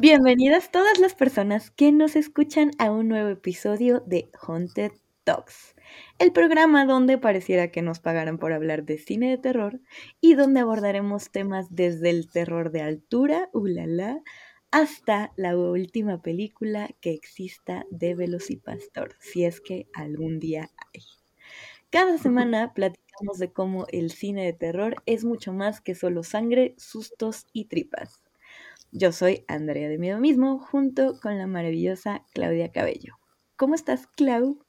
Bienvenidas todas las personas que nos escuchan a un nuevo episodio de Haunted Talks, el programa donde pareciera que nos pagaran por hablar de cine de terror y donde abordaremos temas desde el terror de altura, ulala, hasta la última película que exista de Velocipastor, si es que algún día hay. Cada semana platicamos de cómo el cine de terror es mucho más que solo sangre, sustos y tripas. Yo soy Andrea de Miedo Mismo, junto con la maravillosa Claudia Cabello. ¿Cómo estás, Clau?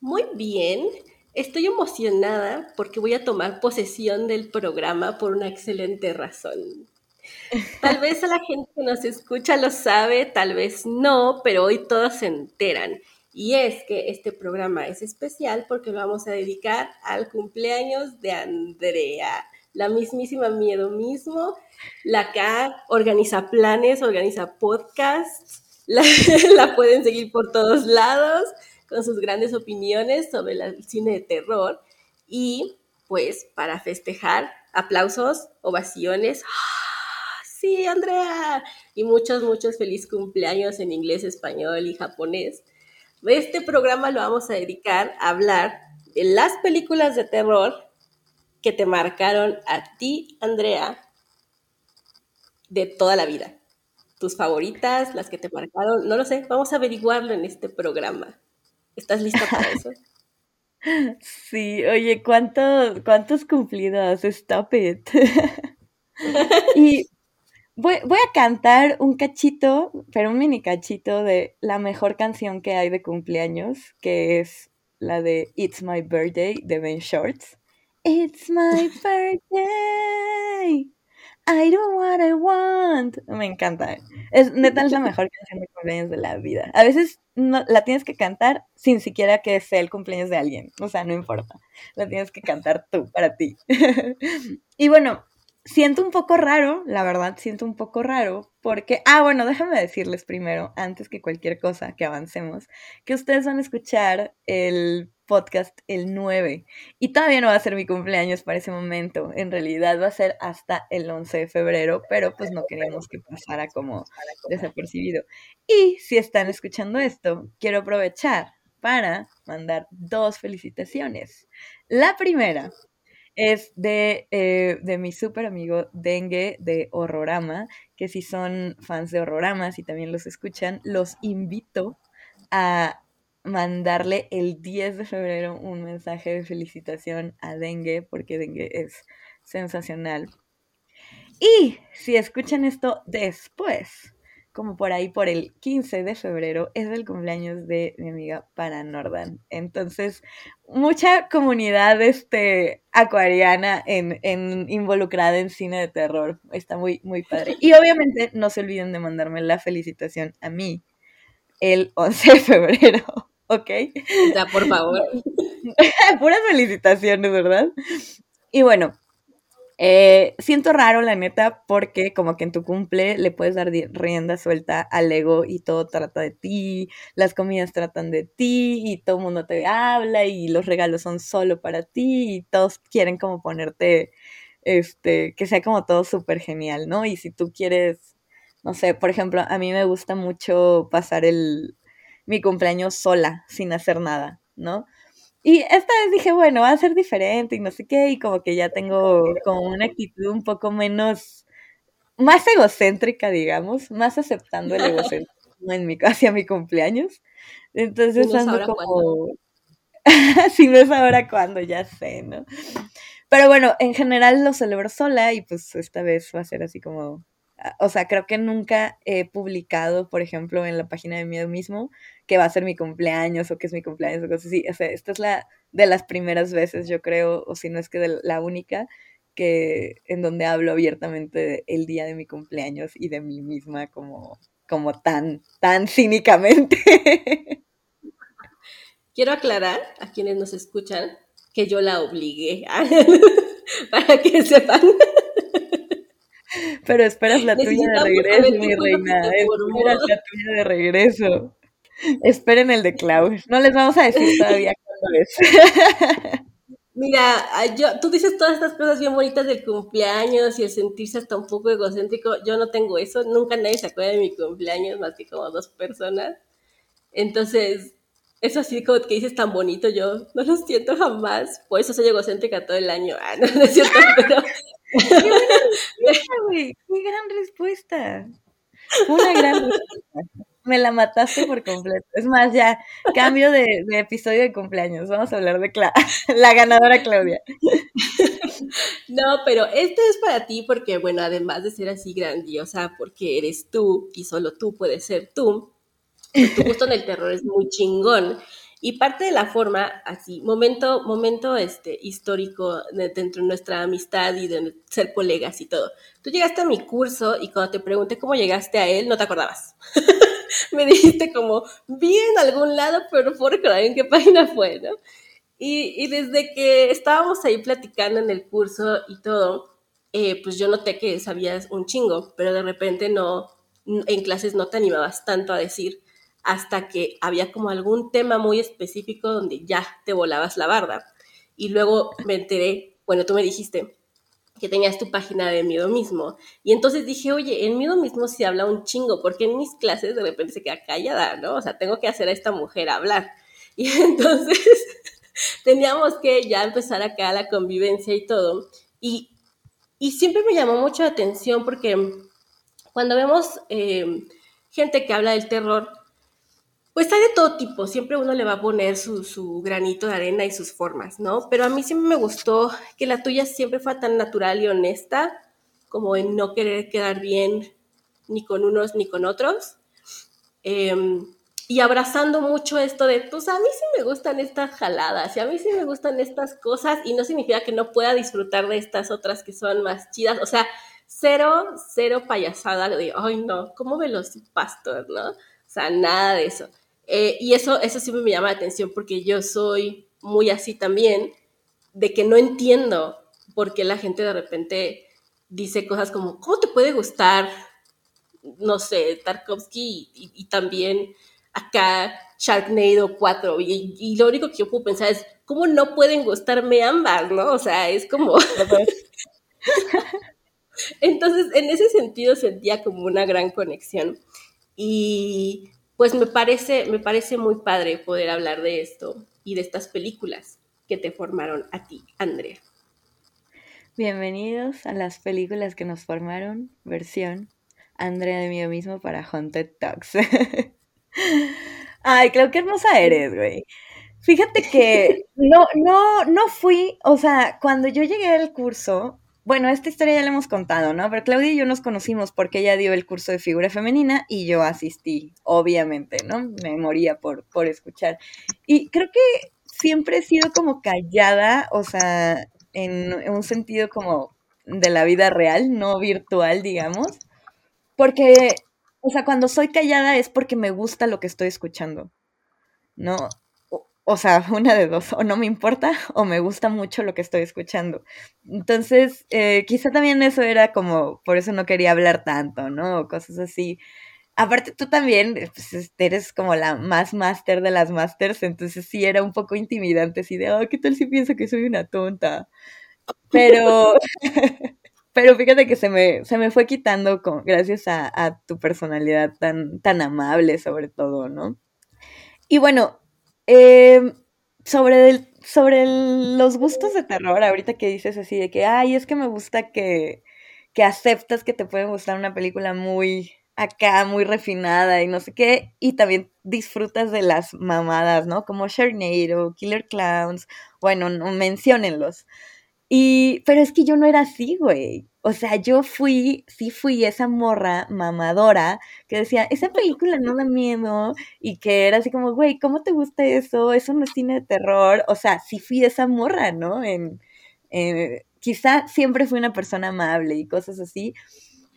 Muy bien. Estoy emocionada porque voy a tomar posesión del programa por una excelente razón. Tal vez a la gente que nos escucha lo sabe, tal vez no, pero hoy todos se enteran. Y es que este programa es especial porque lo vamos a dedicar al cumpleaños de Andrea la mismísima Miedo Mismo, la que organiza planes, organiza podcasts, la, pueden seguir por todos lados con sus grandes opiniones sobre el cine de terror y pues para festejar, aplausos, ovaciones. ¡Ah! Sí, Andrea. Y muchos, muchos feliz cumpleaños en inglés, español y japonés. Este programa lo vamos a dedicar a hablar de las películas de terror que te marcaron a ti, Andrea, de toda la vida? ¿Tus favoritas, las que te marcaron? No lo sé, vamos a averiguarlo en este programa. ¿Estás lista para eso? Sí, oye, ¿cuánto, ¿cuántos cumplidos? Stop it. y voy, voy, a cantar un cachito, pero un mini cachito de la mejor canción que hay de cumpleaños, que es la de It's My Birthday de Ben Shorts. It's my birthday. I do what I want. Me encanta. Es neta es la mejor canción de cumpleaños de la vida. A veces no, la tienes que cantar sin siquiera que sea el cumpleaños de alguien. O sea, no importa. La tienes que cantar tú para ti. y bueno, siento un poco raro, la verdad, siento un poco raro, porque, ah, bueno, déjame decirles primero, antes que cualquier cosa que avancemos, que ustedes van a escuchar el podcast el 9. Y todavía no va a ser mi cumpleaños para ese momento. En realidad va a ser hasta el 11 de febrero, pero pues no queríamos que pasara como desapercibido. Y si están escuchando esto, quiero aprovechar para mandar dos felicitaciones. La primera es de, eh, de mi súper amigo Dengue de Horrorama, que si son fans de Horrorama, si también los escuchan, los invito a mandarle el 10 de febrero un mensaje de felicitación a Dengue, porque Dengue es sensacional. Y si escuchan esto después, como por ahí por el 15 de febrero, es el cumpleaños de mi amiga Paranordan. Entonces, mucha comunidad este, acuariana en, en, involucrada en cine de terror. Está muy, muy padre. Y obviamente no se olviden de mandarme la felicitación a mí el 11 de febrero. ¿Ok? Ya, por favor. Puras felicitaciones, ¿verdad? Y bueno, eh, siento raro, la neta, porque como que en tu cumple le puedes dar rienda suelta al ego y todo trata de ti, las comidas tratan de ti y todo el mundo te habla y los regalos son solo para ti y todos quieren como ponerte, este, que sea como todo súper genial, ¿no? Y si tú quieres, no sé, por ejemplo, a mí me gusta mucho pasar el, mi cumpleaños sola, sin hacer nada, ¿no? Y esta vez dije, bueno, va a ser diferente y no sé qué, y como que ya tengo como una actitud un poco menos, más egocéntrica, digamos, más aceptando el egocentrismo en mi, hacia mi cumpleaños. Entonces ando como... si no es ahora cuando, ya sé, ¿no? Pero bueno, en general lo celebro sola y pues esta vez va a ser así como o sea, creo que nunca he publicado, por ejemplo, en la página de Miedo mismo, que va a ser mi cumpleaños o que es mi cumpleaños o cosas así. O sea, esta es la de las primeras veces, yo creo, o si no es que de la única, que en donde hablo abiertamente el día de mi cumpleaños y de mí misma como, como tan, tan cínicamente. Quiero aclarar a quienes nos escuchan que yo la obligué para que sepan. Pero esperas la tuya de regreso, mi reina. Esperas la tuya de regreso. Esperen el de Klaus. No les vamos a decir todavía cuándo es. Mira, yo, tú dices todas estas cosas bien bonitas del cumpleaños y el sentirse hasta un poco egocéntrico. Yo no tengo eso, nunca nadie se acuerda de mi cumpleaños, más que como dos personas. Entonces, eso así como que dices tan bonito, yo no lo siento jamás. Por eso soy egocéntrica todo el año. Ah, no, no es cierto, pero... ¡Qué respuesta, güey! ¡Qué gran respuesta! Una gran respuesta. Me la mataste por completo. Es más, ya, cambio de, episodio de cumpleaños. Vamos a hablar de la ganadora Claudia. No, pero este es para ti porque, bueno, además de ser así grandiosa, porque eres tú y solo tú puedes ser tú, tu gusto en el terror es muy chingón. Y parte de la forma, así, momento, momento este, histórico dentro de nuestra amistad y de ser colegas y todo. Tú llegaste a mi curso y cuando te pregunté cómo llegaste a él, no te acordabas. Me dijiste como, vi en algún lado, pero puedo recordar en qué página fue, ¿no? Y, y, desde que estábamos ahí platicando en el curso y todo, eh, pues yo noté que sabías un chingo, pero de repente no, en clases no te animabas tanto a decir hasta que había como algún tema muy específico donde ya te volabas la barda. Y luego me enteré, bueno, tú me dijiste que tenías tu página de miedo mismo. Y entonces dije, oye, en miedo mismo se habla un chingo, porque en mis clases de repente se queda callada, ¿no? O sea, tengo que hacer a esta mujer hablar. Y entonces teníamos que ya empezar acá la convivencia y todo. Y, y siempre me llamó mucho la atención porque cuando vemos eh, gente que habla del terror, pues hay de todo tipo, siempre uno le va a poner su, granito de arena y sus formas, ¿no? Pero a mí siempre me gustó que la tuya siempre fue tan natural y honesta, como en no querer quedar bien ni con unos ni con otros. Em, y abrazando mucho esto de, pues a mí sí me gustan estas jaladas y a mí sí me gustan estas cosas y no significa que no pueda disfrutar de estas otras que son más chidas. O sea, cero, cero payasada de, ay no, ¿cómo pastor, no? O sea, nada de eso. Eh, y eso, eso siempre me llama la atención porque yo soy muy así también, de que no entiendo por qué la gente de repente dice cosas como, ¿cómo te puede gustar, no sé, Tarkovsky y, también acá Sharknado 4? Y, y, lo único que yo puedo pensar es, ¿cómo no pueden gustarme ambas, no? O sea, es como... Entonces, en ese sentido sentía como una gran conexión. Y pues me parece, me parece muy padre poder hablar de esto y de estas películas que te formaron a ti, Andrea. Bienvenidos a las películas que nos formaron, versión Andrea de mí mismo para Haunted Talks. Ay, creo que hermosa eres, güey. Fíjate que no, no, no fui, o sea, cuando yo llegué al curso, bueno, esta historia ya la hemos contado, ¿no? Pero Claudia y yo nos conocimos porque ella dio el curso de figura femenina y yo asistí, obviamente, ¿no? Me moría por, por escuchar. Y creo que siempre he sido como callada, o sea, en, un sentido como de la vida real, no virtual, digamos. Porque, o sea, cuando soy callada es porque me gusta lo que estoy escuchando, ¿no? O sea, una de dos, o no me importa o me gusta mucho lo que estoy escuchando. Entonces, eh, quizá también eso era como, por eso no quería hablar tanto, ¿no? O cosas así. Aparte tú también pues, este, eres como la más máster de las másters, entonces sí era un poco intimidante, así de, oh, ¿qué tal si pienso que soy una tonta? Pero, pero fíjate que se me, se me fue quitando con, gracias a, a tu personalidad tan, tan amable sobre todo, ¿no? Y bueno, eh, sobre, sobre los gustos de terror, ahorita que dices así de que, ay, es que me gusta que, que aceptas que te puede gustar una película muy acá, muy refinada y no sé qué, y también disfrutas de las mamadas, ¿no? Como Sharknado, Killer Clowns, bueno, no, menciónenlos. Y, pero es que yo no era así, güey. O sea, yo fui, sí fui esa morra mamadora que decía, esa película no da miedo y que era así como, güey, ¿cómo te gusta eso? Eso no es cine de terror. O sea, sí fui esa morra, ¿no? En, quizá siempre fui una persona amable y cosas así,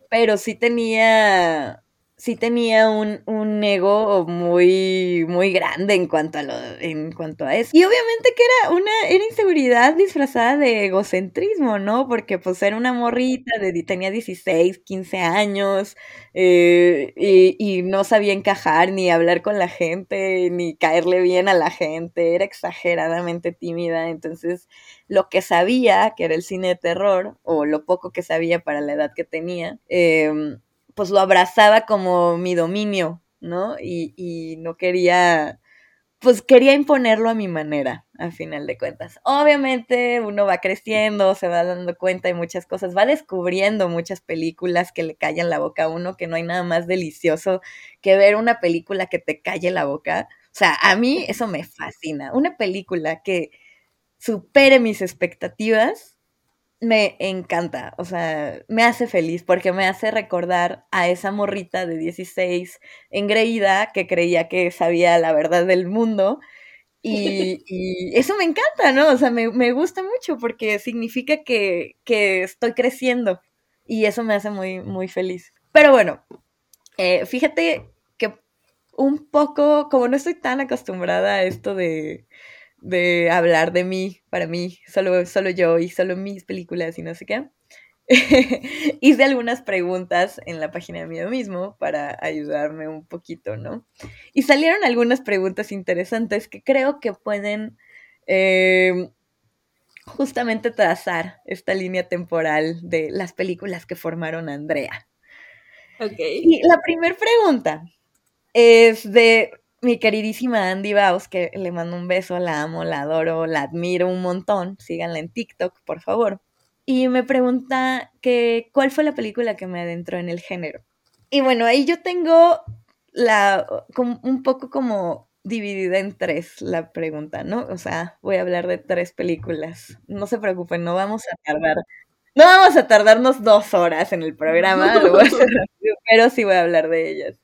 pero sí tenía, sí tenía un, un, ego muy, muy grande en cuanto a lo, en cuanto a eso. Y obviamente que era una, era inseguridad disfrazada de egocentrismo, ¿no? Porque pues era una morrita, de, tenía 16, 15 años, eh, y, y no sabía encajar, ni hablar con la gente, ni caerle bien a la gente, era exageradamente tímida, entonces lo que sabía, que era el cine de terror, o lo poco que sabía para la edad que tenía, eh, pues lo abrazaba como mi dominio, ¿no? Y, y no quería, pues quería imponerlo a mi manera, al final de cuentas. Obviamente uno va creciendo, se va dando cuenta de muchas cosas, va descubriendo muchas películas que le callan la boca a uno, que no hay nada más delicioso que ver una película que te calle la boca. O sea, a mí eso me fascina. Una película que supere mis expectativas me encanta, o sea, me hace feliz porque me hace recordar a esa morrita de 16 engreída que creía que sabía la verdad del mundo. Y, eso me encanta, ¿no? O sea, me, gusta mucho porque significa que, estoy creciendo y eso me hace muy, muy feliz. Pero bueno, eh, fíjate que un poco, como no estoy tan acostumbrada a esto de, de hablar de mí, para mí, solo, solo yo y solo mis películas y no sé qué. Hice algunas preguntas en la página mía mismo para ayudarme un poquito, ¿no? Y salieron algunas preguntas interesantes que creo que pueden em, justamente trazar esta línea temporal de las películas que formaron a Andrea. Ok. Y la primera pregunta es de mi queridísima Andy Baus, que le mando un beso, la amo, la adoro, la admiro un montón. Síganla en TikTok, por favor. Y me pregunta que cuál fue la película que me adentró en el género. Y bueno, ahí yo tengo la un poco como dividida en tres la pregunta, ¿no? O sea, voy a hablar de tres películas. No se preocupen, no vamos a tardar. No vamos a tardarnos dos horas en el programa, pero sí voy a hablar de ellas.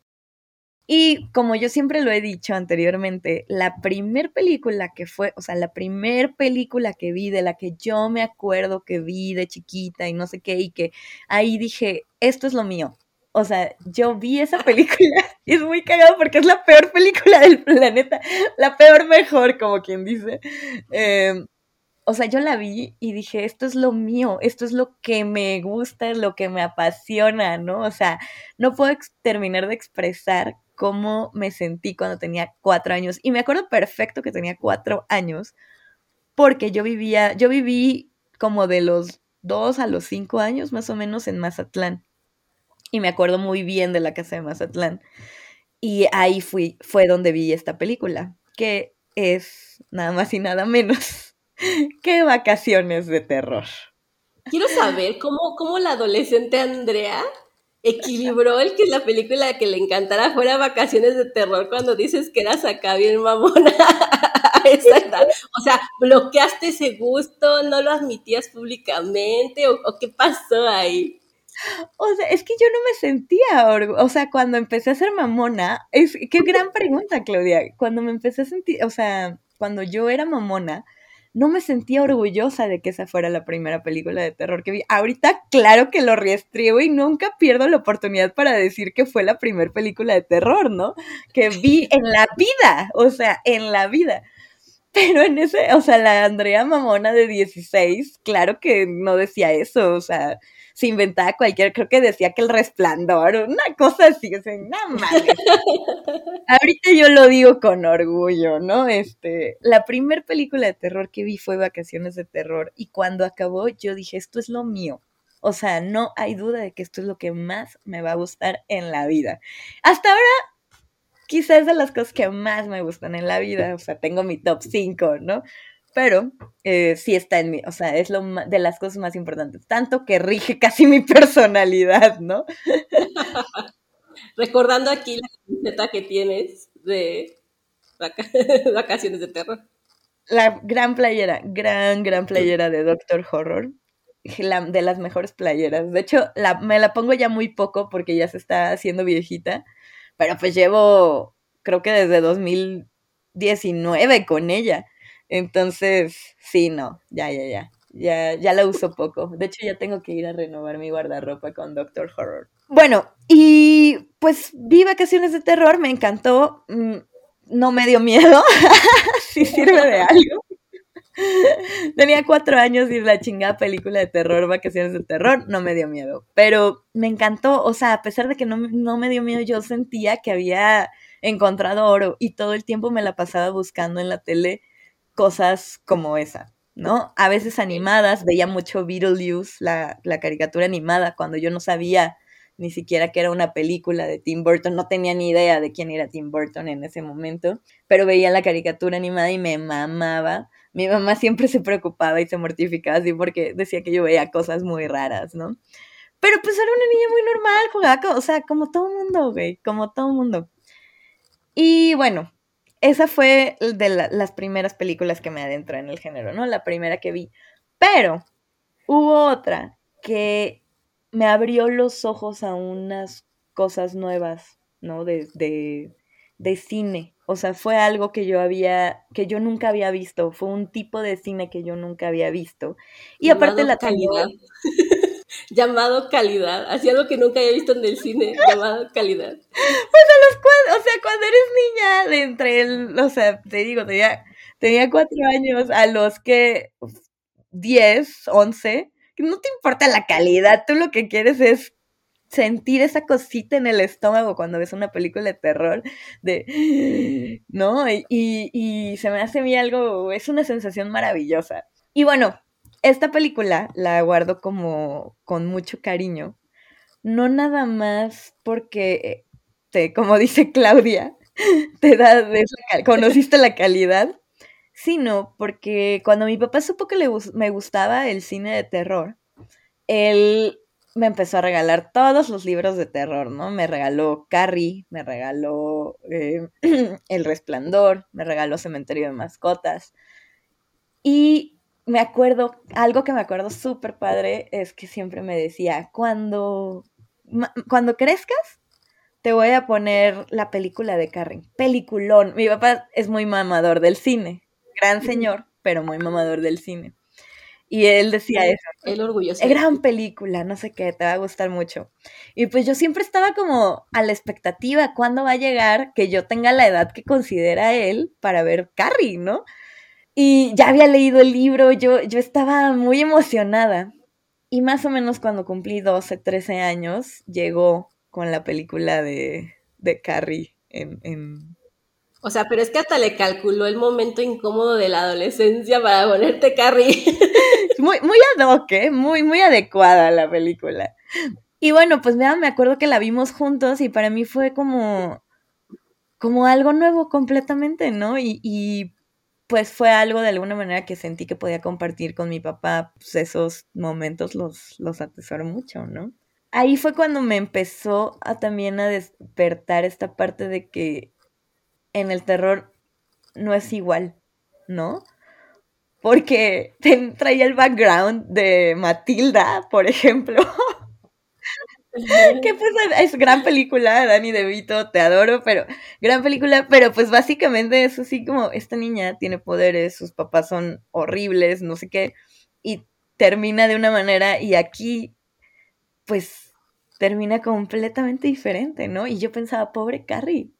Y como yo siempre lo he dicho anteriormente, la primer película que fue, o sea, la primer película que vi, de la que yo me acuerdo que vi de chiquita y no sé qué, y que ahí dije, esto es lo mío. O sea, yo vi esa película y es muy cagado porque es la peor película del planeta, la peor mejor, como quien dice. Em, o sea, yo la vi y dije, esto es lo mío, esto es lo que me gusta, es lo que me apasiona, ¿no? O sea, no puedo terminar de expresar cómo me sentí cuando tenía cuatro años. Y me acuerdo perfecto que tenía cuatro años, porque yo vivía, yo viví como de los dos a los cinco años más o menos en Mazatlán. Y me acuerdo muy bien de la casa de Mazatlán. Y ahí fui, fue donde vi esta película, que es nada más y nada menos que vacaciones de terror. Quiero saber cómo, cómo la adolescente Andrea equilibró el que la película que le encantara fuera Vacaciones de Terror cuando dices que eras acá bien mamona O sea, bloqueaste ese gusto, no lo admitías públicamente o, qué pasó ahí. O sea, es que yo no me sentía, o sea, cuando empecé a ser mamona, es qué gran pregunta, Claudia. Cuando me empecé a sentir, o sea, cuando yo era mamona, no me sentía orgullosa de que esa fuera la primera película de terror que vi. Ahorita, claro que lo riestriego y nunca pierdo la oportunidad para decir que fue la primera película de terror, ¿no? Que vi en la vida, o sea, en la vida. Pero en ese, o sea, la Andrea Mamona de 16, claro que no decía eso, o sea, se inventaba cualquier, creo que decía que el resplandor, una cosa así, o sea, nada más. Ahorita yo lo digo con orgullo, ¿no? Este, la primer película de terror que vi fue Vacaciones de Terror y cuando acabó yo dije, esto es lo mío. O sea, no hay duda de que esto es lo que más me va a gustar en la vida. Hasta ahora, quizás de las cosas que más me gustan en la vida, o sea, tengo mi top 5, ¿no? Pero eh, sí está en mí, o sea, es lo de las cosas más importantes, tanto que rige casi mi personalidad, ¿no? Recordando aquí la camiseta que tienes de vacaciones de terror. La gran playera, gran, gran playera de Doctor Horror, de las mejores playeras. De hecho, me la pongo ya muy poco porque ya se está haciendo viejita, pero pues llevo, creo que desde 2019 con ella. Entonces, sí, no, ya, ya, ya. Ya, ya la uso poco. De hecho, ya tengo que ir a renovar mi guardarropa con Doctor Horror. Bueno, y pues vi vacaciones de terror, me encantó, mm, no me dio miedo, si sirve de algo. Tenía cuatro años y la chingada película de terror, vacaciones de terror, no me dio miedo. Pero me encantó, o sea, a pesar de que no, no me dio miedo, yo sentía que había encontrado oro y todo el tiempo me la pasaba buscando en la tele cosas como esa, ¿no? A veces animadas, veía mucho Beetlejuice, la, la caricatura animada, cuando yo no sabía ni siquiera que era una película de Tim Burton, no tenía ni idea de quién era Tim Burton en ese momento, pero veía la caricatura animada y me mamaba. Mi mamá siempre se preocupaba y se mortificaba así porque decía que yo veía cosas muy raras, ¿no? Pero pues era una niña muy normal, jugaba, o sea, como todo mundo, güey, como todo mundo. Y bueno, esa fue de las primeras películas que me adentró en el género, ¿no? La primera que vi. Pero hubo otra que me abrió los ojos a unas cosas nuevas, ¿no? De, de, de, cine. O sea, fue algo que yo había, que yo nunca había visto. Fue un tipo de cine que yo nunca había visto. Y aparte la calidad. llamado calidad. Hacía algo que nunca había visto en el cine, llamado calidad. Pues a los cuatro, o sea, cuando eres niña, de entre el, o sea, te digo, tenía, tenía cuatro años, a los que diez, once, no te importa la calidad, tú lo que quieres es sentir esa cosita en el estómago cuando ves una película de terror, de, ¿no? Y, y, se me hace a mí algo, es una sensación maravillosa. Y bueno, esta película la guardo como con mucho cariño, no nada más porque, te, como dice Claudia, te da, conociste la calidad, sino porque cuando mi papá supo que le, me gustaba el cine de terror, él me empezó a regalar todos los libros de terror, ¿no? Me regaló Carrie, me regaló eh, El Resplandor, me regaló Cementerio de Mascotas. Y me acuerdo, algo que me acuerdo súper padre es que siempre me decía, cuando, cuando crezcas, te voy a poner la película de Carrie. Peliculón. Mi papá es muy mamador del cine gran señor, pero muy mamador del cine. Y él decía eso. El orgulloso. Es gran película, no sé qué, te va a gustar mucho. Y pues yo siempre estaba como a la expectativa, ¿cuándo va a llegar que yo tenga la edad que considera él para ver Carrie, ¿no? Y ya había leído el libro, yo, yo estaba muy emocionada. Y más o menos cuando cumplí 12, 13 años, llegó con la película de, de Carrie en, en, o sea, pero es que hasta le calculó el momento incómodo de la adolescencia para ponerte Carrie. muy, muy ad hoc, ¿eh? Muy, muy adecuada la película. Y bueno, pues me acuerdo que la vimos juntos y para mí fue como, como algo nuevo completamente, ¿no? Y, y pues fue algo de alguna manera que sentí que podía compartir con mi papá, pues esos momentos los, los mucho, ¿no? Ahí fue cuando me empezó a también a despertar esta parte de que en el terror no es igual, ¿no? Porque traía el background de Matilda, por ejemplo. que pues es gran película, Dani DeVito, te adoro, pero gran película, pero pues básicamente es así como esta niña tiene poderes, sus papás son horribles, no sé qué, y termina de una manera y aquí pues termina completamente diferente, ¿no? Y yo pensaba, pobre Carrie,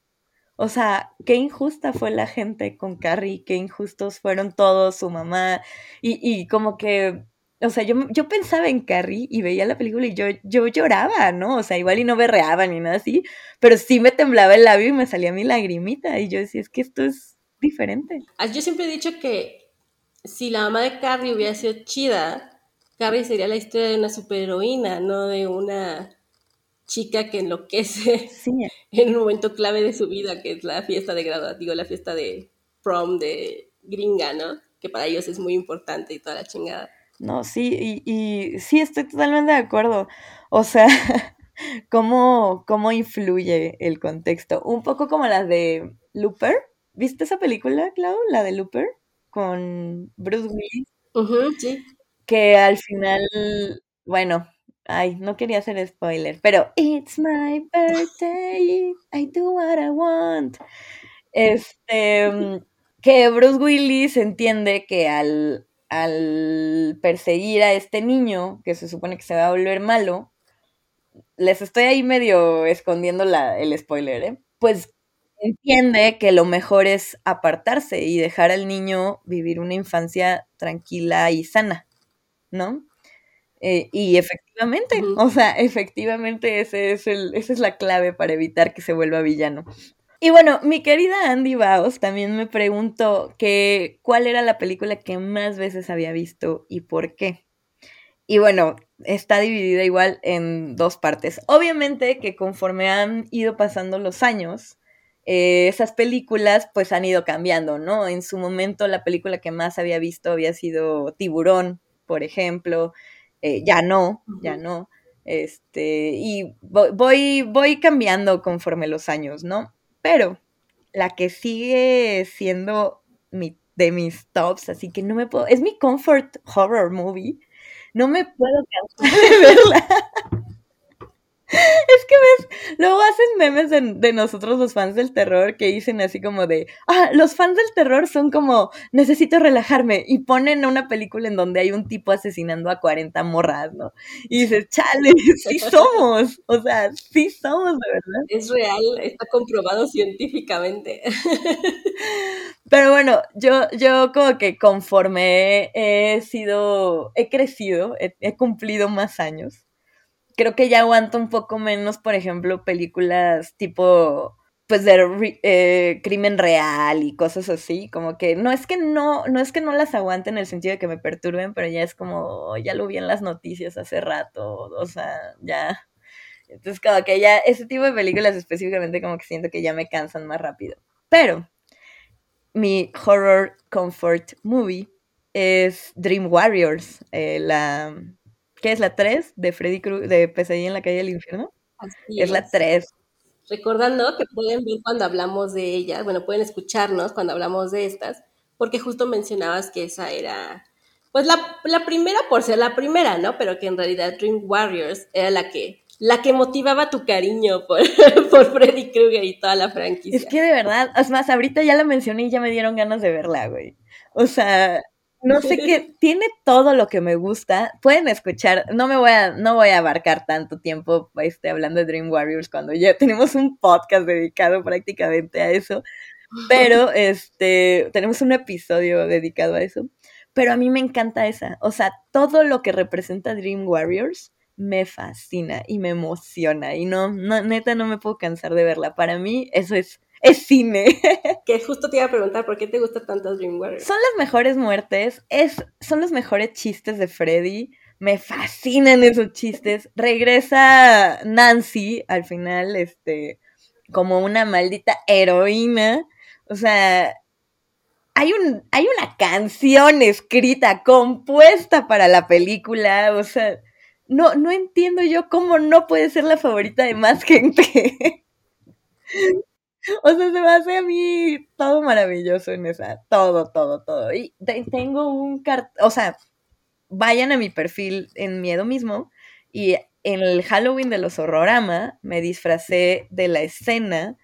o sea, qué injusta fue la gente con Carrie, qué injustos fueron todos, su mamá, y, y como que, o sea, yo, yo pensaba en Carrie y veía la película y yo, yo lloraba, ¿no? O sea, igual y no berreaba ni nada así, pero sí me temblaba el labio y me salía mi lagrimita y yo decía, es que esto es diferente. Ah, yo siempre he dicho que si la mamá de Carrie hubiera sido chida, Carrie sería la historia de una superheroína, no de una chica que enloquece en un momento clave de su vida, que es la fiesta de graduación, digo, la fiesta de prom de gringa, ¿no? Que para ellos es muy importante y toda la chingada. No, sí, y, y sí, estoy totalmente de acuerdo. O sea, ¿cómo, ¿cómo influye el contexto? Un poco como la de Looper. ¿Viste esa película, Clau? La de Looper, con Bruce Willis. sí. Que al final, bueno, Ay, no quería hacer spoiler, pero It's my birthday, I do what I want. Este, que Bruce Willis entiende que al, al perseguir a este niño, que se supone que se va a volver malo, les estoy ahí medio escondiendo la, el spoiler, ¿eh? Pues entiende que lo mejor es apartarse y dejar al niño vivir una infancia tranquila y sana, ¿no? Eh, y efectivamente, o sea, efectivamente ese es el, esa es la clave para evitar que se vuelva villano. Y bueno, mi querida Andy Baos también me preguntó que cuál era la película que más veces había visto y por qué. Y bueno, está dividida igual en dos partes. Obviamente que conforme han ido pasando los años, eh, esas películas pues han ido cambiando, ¿no? En su momento la película que más había visto había sido Tiburón, por ejemplo, eh, ya no, ya no, este, y voy, voy cambiando conforme los años, ¿no? Pero la que sigue siendo mi, de mis tops, así que no me puedo, es mi comfort horror movie, no me puedo cansar de verla. Es que ves, luego hacen memes de, nosotros los fans del terror que dicen así como de, ah, los fans del terror son como, necesito relajarme y ponen una película en donde hay un tipo asesinando a 40 morras, ¿no? Y dices, chale, sí somos, o sea, sí somos de verdad. Es real, está comprobado científicamente. Pero bueno, yo, yo como que conforme he, sido, he crecido, he cumplido más años creo que ya aguanto un poco menos, por ejemplo, películas tipo pues de eh, crimen real y cosas así, como que no es que no, no es que no las aguante en el sentido de que me perturben, pero ya es como, ya lo vi en las noticias hace rato, o sea, ya. Entonces, como que ya, ese tipo de películas específicamente como que siento que ya me cansan más rápido. Pero, mi horror comfort movie es Dream Warriors, eh, la, ¿Qué es la 3 de Freddy Krueger, de Pesadilla en la calle del infierno? Así es, la 3. Recordando que pueden ver cuando hablamos de ella, bueno, pueden escucharnos cuando hablamos de estas, porque justo mencionabas que esa era, pues la, primera por ser la primera, ¿no? Pero que en realidad Dream Warriors era la que, la que motivaba tu cariño por, por Freddy Krueger y toda la franquicia. Es que de verdad, es más, ahorita ya la mencioné y ya me dieron ganas de verla, güey. O sea, no sé qué, tiene todo lo que me gusta. Pueden escuchar, no me voy a, no voy a abarcar tanto tiempo este, hablando de Dream Warriors cuando ya tenemos un podcast dedicado prácticamente a eso. Pero este, tenemos un episodio dedicado a eso. Pero a mí me encanta esa. O sea, todo lo que representa Dream Warriors me fascina y me emociona. Y no, no, neta, no me puedo cansar de verla. Para mí, eso es es cine. que justo te iba a preguntar por qué te gusta tanto Dream Warriors. Son las mejores muertes, es, son los mejores chistes de Freddy. Me fascinan esos chistes. Regresa Nancy al final, este, como una maldita heroína. O sea, hay, un, hay una canción escrita, compuesta para la película. O sea, no, no entiendo yo cómo no puede ser la favorita de más gente. O sea, se me hace a mí todo maravilloso en esa. Todo, todo, todo. Y tengo un cartel, o sea, vayan a mi perfil en Miedo mismo y en el Halloween de los Horrorama me disfracé de la escena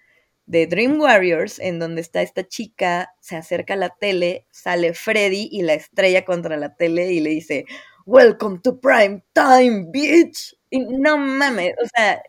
de Dream Warriors en donde está esta chica, se acerca a la tele, sale Freddy y la estrella contra la tele y le dice, Welcome to prime time, bitch. Y no mames, o sea,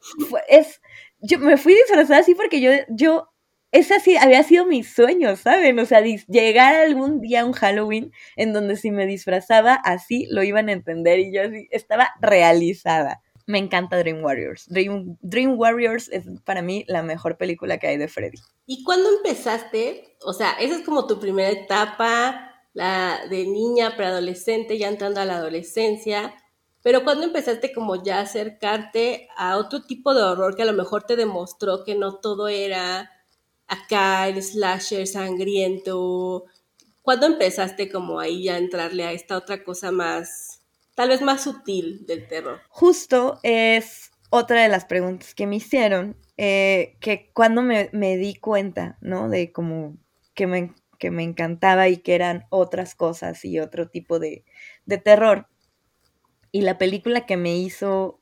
es yo me fui disfrazada así porque yo, yo, ese así había sido mi sueño, ¿saben? O sea, llegar algún día a un Halloween en donde si me disfrazaba así lo iban a entender y yo así estaba realizada. Me encanta Dream Warriors. Dream, Dream Warriors es para mí la mejor película que hay de Freddy. ¿Y cuándo empezaste? O sea, esa es como tu primera etapa, la de niña, preadolescente, ya entrando a la adolescencia. Pero cuando empezaste como ya a acercarte a otro tipo de horror que a lo mejor te demostró que no todo era acá el slasher sangriento, ¿cuándo empezaste como ahí a entrarle a esta otra cosa más, tal vez más sutil del terror? Justo es otra de las preguntas que me hicieron, eh, que cuando me, di cuenta, ¿no? De como que me, que me encantaba y que eran otras cosas y otro tipo de, de terror y la película que me hizo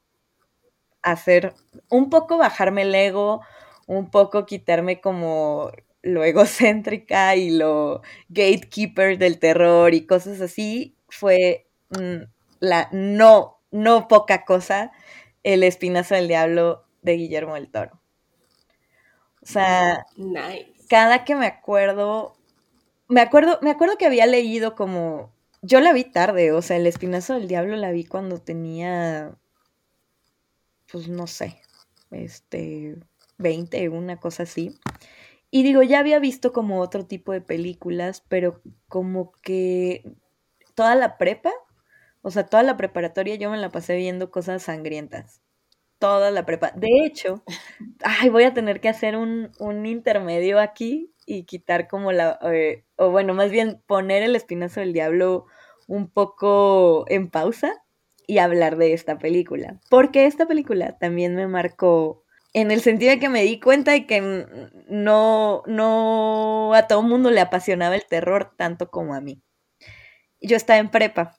hacer un poco bajarme el ego, un poco quitarme como lo egocéntrica y lo gatekeeper del terror y cosas así, fue mm, la no, no poca cosa, El Espinazo del Diablo de Guillermo del Toro. O sea, cada que me acuerdo, me acuerdo, me acuerdo que había leído como, yo la vi tarde, o sea, El Espinazo del Diablo la vi cuando tenía, pues no sé, este, 20, una cosa así. Y digo, ya había visto como otro tipo de películas, pero como que toda la prepa, o sea, toda la preparatoria yo me la pasé viendo cosas sangrientas. Toda la prepa. De hecho, ay, voy a tener que hacer un, intermedio aquí y quitar como la, eh, o bueno, más bien poner el espinazo del diablo un poco en pausa y hablar de esta película. Porque esta película también me marcó en el sentido de que me di cuenta de que no, no a todo mundo le apasionaba el terror tanto como a mí. Yo estaba en prepa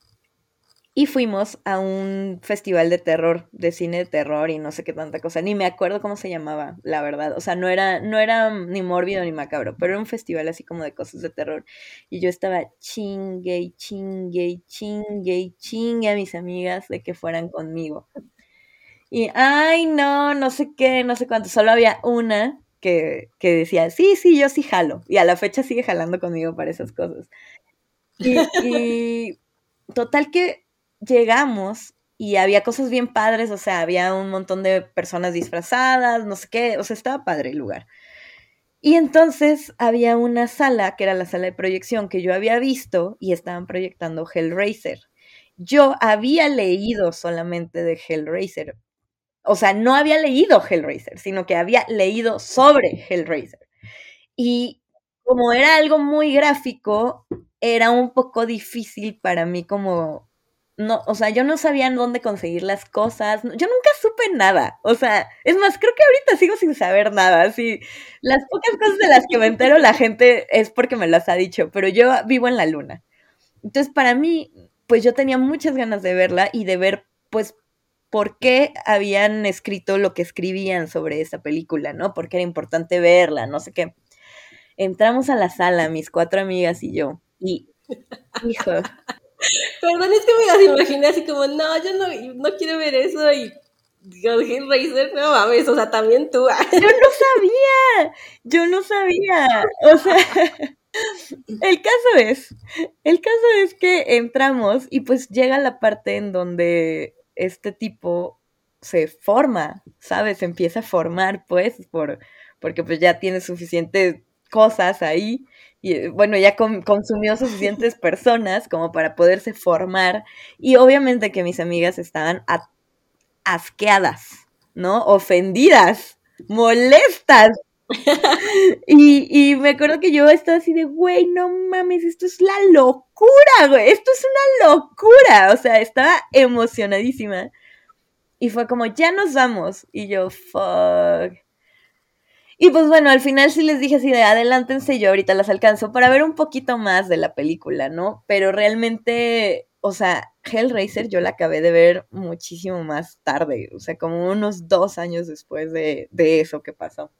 y fuimos a un festival de terror, de cine de terror y no sé qué tanta cosa. Ni me acuerdo cómo se llamaba, la verdad. O sea, no era, no era ni mórbido ni macabro, pero era un festival así como de cosas de terror. Y yo estaba chingue y chingue y chingue y chingue a mis amigas de que fueran conmigo. Y, ay, no, no sé qué, no sé cuánto. Solo había una que, decía, sí, sí, yo sí jalo. Y a la fecha sigue jalando conmigo para esas cosas. Y, total que llegamos y había cosas bien padres, o sea, había un montón de personas disfrazadas, no sé qué, o sea, estaba padre el lugar. Y entonces había una sala, que era la sala de proyección, que yo había visto y estaban proyectando Hellraiser. Yo había leído solamente de Hellraiser, o sea, no había leído Hellraiser, sino que había leído sobre Hellraiser. Y como era algo muy gráfico, era un poco difícil para mí como no, o sea, yo no sabía dónde conseguir las cosas, yo nunca supe nada, o sea, es más, creo que ahorita sigo sin saber nada, así, las pocas cosas de las que me entero la gente es porque me las ha dicho, pero yo vivo en la luna. Entonces, para mí, pues yo tenía muchas ganas de verla y de ver, pues, por qué habían escrito lo que escribían sobre esa película, ¿no? Porque era importante verla, no sé qué. Entramos a la sala, mis cuatro amigas y yo, y, hijo. Perdón, es que me las imaginé así como, no, yo no, no quiero ver eso y Hellraiser, no mames, o sea, también tú. yo no sabía, yo no sabía, o sea, el caso es, el caso es que entramos y pues llega la parte en donde este tipo se forma, ¿sabes? Se empieza a formar, pues, por, porque pues ya tiene suficientes cosas ahí y bueno, ya consumió suficientes personas como para poderse formar y obviamente que mis amigas estaban asqueadas, ¿no? Ofendidas, molestas. y, y, me acuerdo que yo estaba así de, güey, no mames, esto es la locura, güey, esto es una locura. O sea, estaba emocionadísima. Y fue como, ya nos vamos. Y yo, fuck. Y pues bueno, al final sí les dije así de adelántense, yo ahorita las alcanzo para ver un poquito más de la película, ¿no? Pero realmente, o sea, Hellraiser yo la acabé de ver muchísimo más tarde, o sea, como unos dos años después de, eso que pasó.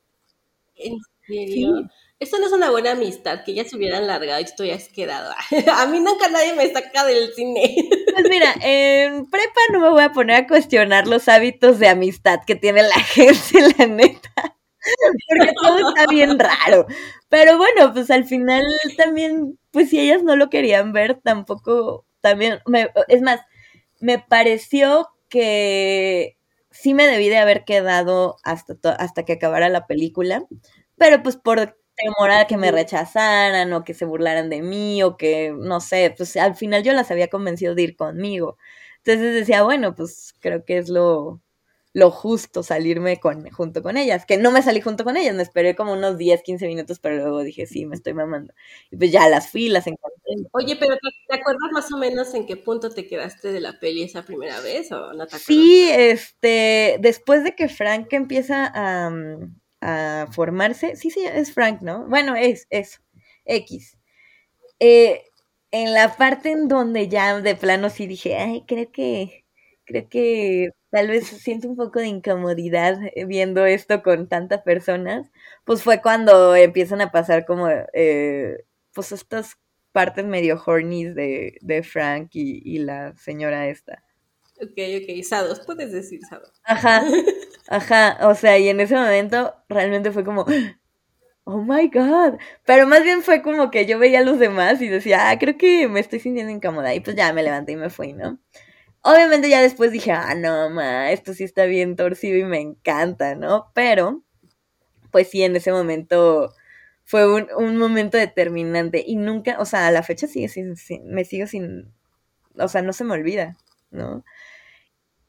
¿En serio? Esto no es una buena amistad, que ya se hubieran largado y tú ya has quedado. A mí nunca nadie me saca del cine. Pues mira, en prepa no me voy a poner a cuestionar los hábitos de amistad que tiene la gente, la neta. Porque todo está bien raro. Pero bueno, pues al final también, pues si ellas no lo querían ver, tampoco, también, es más, me pareció que sí me debí de haber quedado hasta, hasta que acabara la película, pero pues por temor a que me rechazaran o que se burlaran de mí o que, no sé, pues al final yo las había convencido de ir conmigo. Entonces decía, bueno, pues creo que es lo, lo justo salirme con, junto con ellas, que no me salí junto con ellas, me esperé como unos 10, 15 minutos, pero luego dije, sí, me estoy mamando. Y pues ya las fui, las encontré. Oye, pero ¿te acuerdas más o menos en qué punto te quedaste de la peli esa primera vez o no te acuerdas? Sí, este, después de que Frank empieza a, a formarse, sí, sí, es Frank, ¿no? Bueno, es eso, X. Eh, en la parte en donde ya de plano sí dije, ay, creo que, creo que tal vez siento un poco de incomodidad eh, viendo esto con tantas personas, pues fue cuando empiezan a pasar como, eh, pues estas partes medio horny de, de Frank y, la señora esta. Ok, ok, Sados, puedes decir Sados. Ajá, ajá, o sea, y en ese momento realmente fue como, oh my god, pero más bien fue como que yo veía a los demás y decía, ah, creo que me estoy sintiendo incómoda y pues ya me levanté y me fui, ¿no? Obviamente ya después dije, ah, no, ma, esto sí está bien torcido y me encanta, ¿no? Pero, pues sí, en ese momento fue un, momento determinante y nunca, o sea, a la fecha sigue sin, me sigo sin, o sea, no se me olvida, ¿no?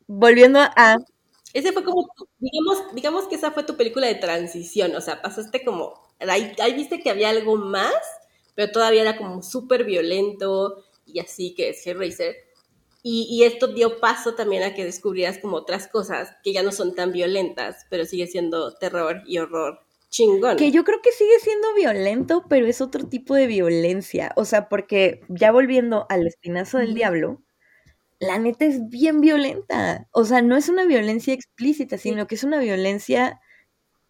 Volviendo a... Ese fue como, digamos, digamos que esa fue tu película de transición, o sea, pasaste como, ahí, ahí viste que había algo más, pero todavía era como súper violento y así que es Hellraiser. Y, y, esto dio paso también a que descubrieras como otras cosas que ya no son tan violentas, pero sigue siendo terror y horror chingón. Que yo creo que sigue siendo violento, pero es otro tipo de violencia. O sea, porque ya volviendo al espinazo del diablo, la neta es bien violenta. O sea, no es una violencia explícita, sino que es una violencia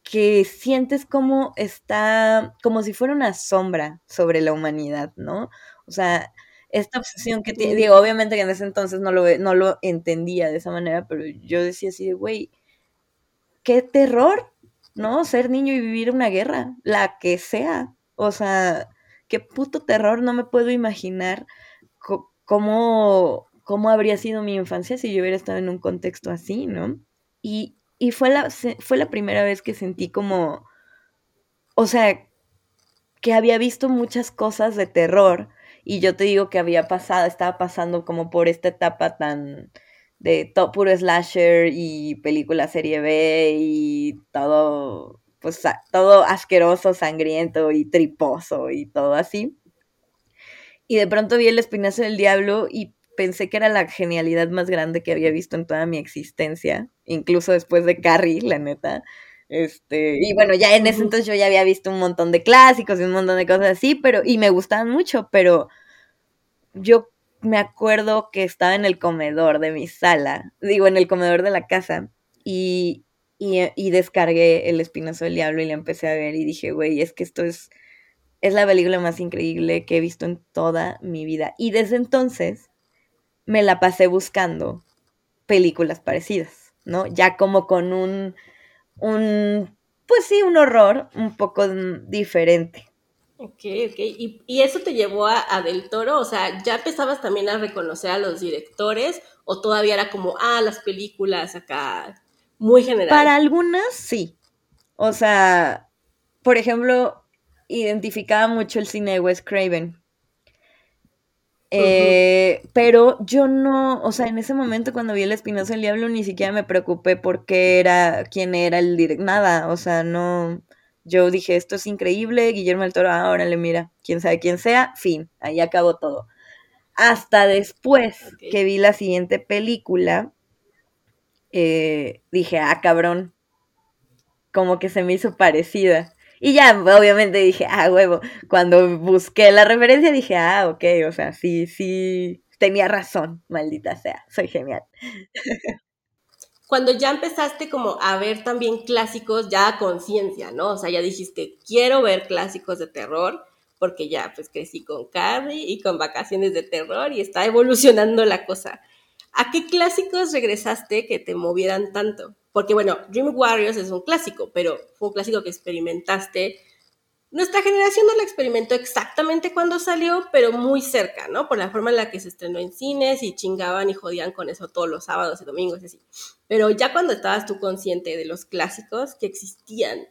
que sientes como está, como si fuera una sombra sobre la humanidad, ¿no? O sea, esta obsesión que tiene, digo, obviamente que en ese entonces no lo, no lo entendía de esa manera, pero yo decía así de, güey, qué terror, ¿no? Ser niño y vivir una guerra, la que sea. O sea, qué puto terror, no me puedo imaginar cómo, cómo habría sido mi infancia si yo hubiera estado en un contexto así, ¿no? Y, y fue, la, fue la primera vez que sentí como, o sea, que había visto muchas cosas de terror y yo te digo que había pasado, estaba pasando como por esta etapa tan de todo puro slasher y película serie B y todo, pues todo asqueroso, sangriento y triposo y todo así. Y de pronto vi el espinazo del diablo y pensé que era la genialidad más grande que había visto en toda mi existencia, incluso después de Carrie, la neta. Este, y bueno, ya en ese entonces yo ya había visto un montón de clásicos y un montón de cosas así, pero, y me gustaban mucho, pero yo me acuerdo que estaba en el comedor de mi sala, digo, en el comedor de la casa, y, y, descargué El Espinazo del Diablo y la empecé a ver y dije, güey, es que esto es, es la película más increíble que he visto en toda mi vida. Y desde entonces me la pasé buscando películas parecidas, ¿no? Ya como con un, un, pues sí, un horror un poco diferente. Ok, ok. ¿Y, eso te llevó a, Del Toro? O sea, ¿ya empezabas también a reconocer a los directores o todavía era como, ah, las películas acá, muy general? Para algunas sí. O sea, por ejemplo, identificaba mucho el cine de Wes Craven. Eh, pero yo no, o sea, en ese momento cuando vi el Espinosa del Diablo ni siquiera me preocupé por qué era, quién era el director, nada, o sea, no, yo dije, esto es increíble, Guillermo del Toro, ahora le mira, quién sabe quién sea, fin, ahí acabó todo. Hasta después que vi la siguiente película, eh, dije, ah, cabrón, como que se me hizo parecida. Y ya, obviamente dije, ah, huevo. Cuando busqué la referencia dije, ah, ok, o sea, sí, sí, tenía razón, maldita sea, soy genial. cuando ya empezaste como a ver también clásicos ya a conciencia, ¿no? O sea, ya dijiste, quiero ver clásicos de terror, porque ya pues crecí con Carrie y con vacaciones de terror y está evolucionando la cosa. ¿A qué clásicos regresaste que te movieran tanto? Porque bueno, Dream Warriors es un clásico, pero fue un clásico que experimentaste nuestra generación no la experimentó exactamente cuando salió, pero muy cerca, ¿no? Por la forma en la que se estrenó en cines y chingaban y jodían con eso todos los sábados y domingos y así. Pero ya cuando estabas tú consciente de los clásicos que existían,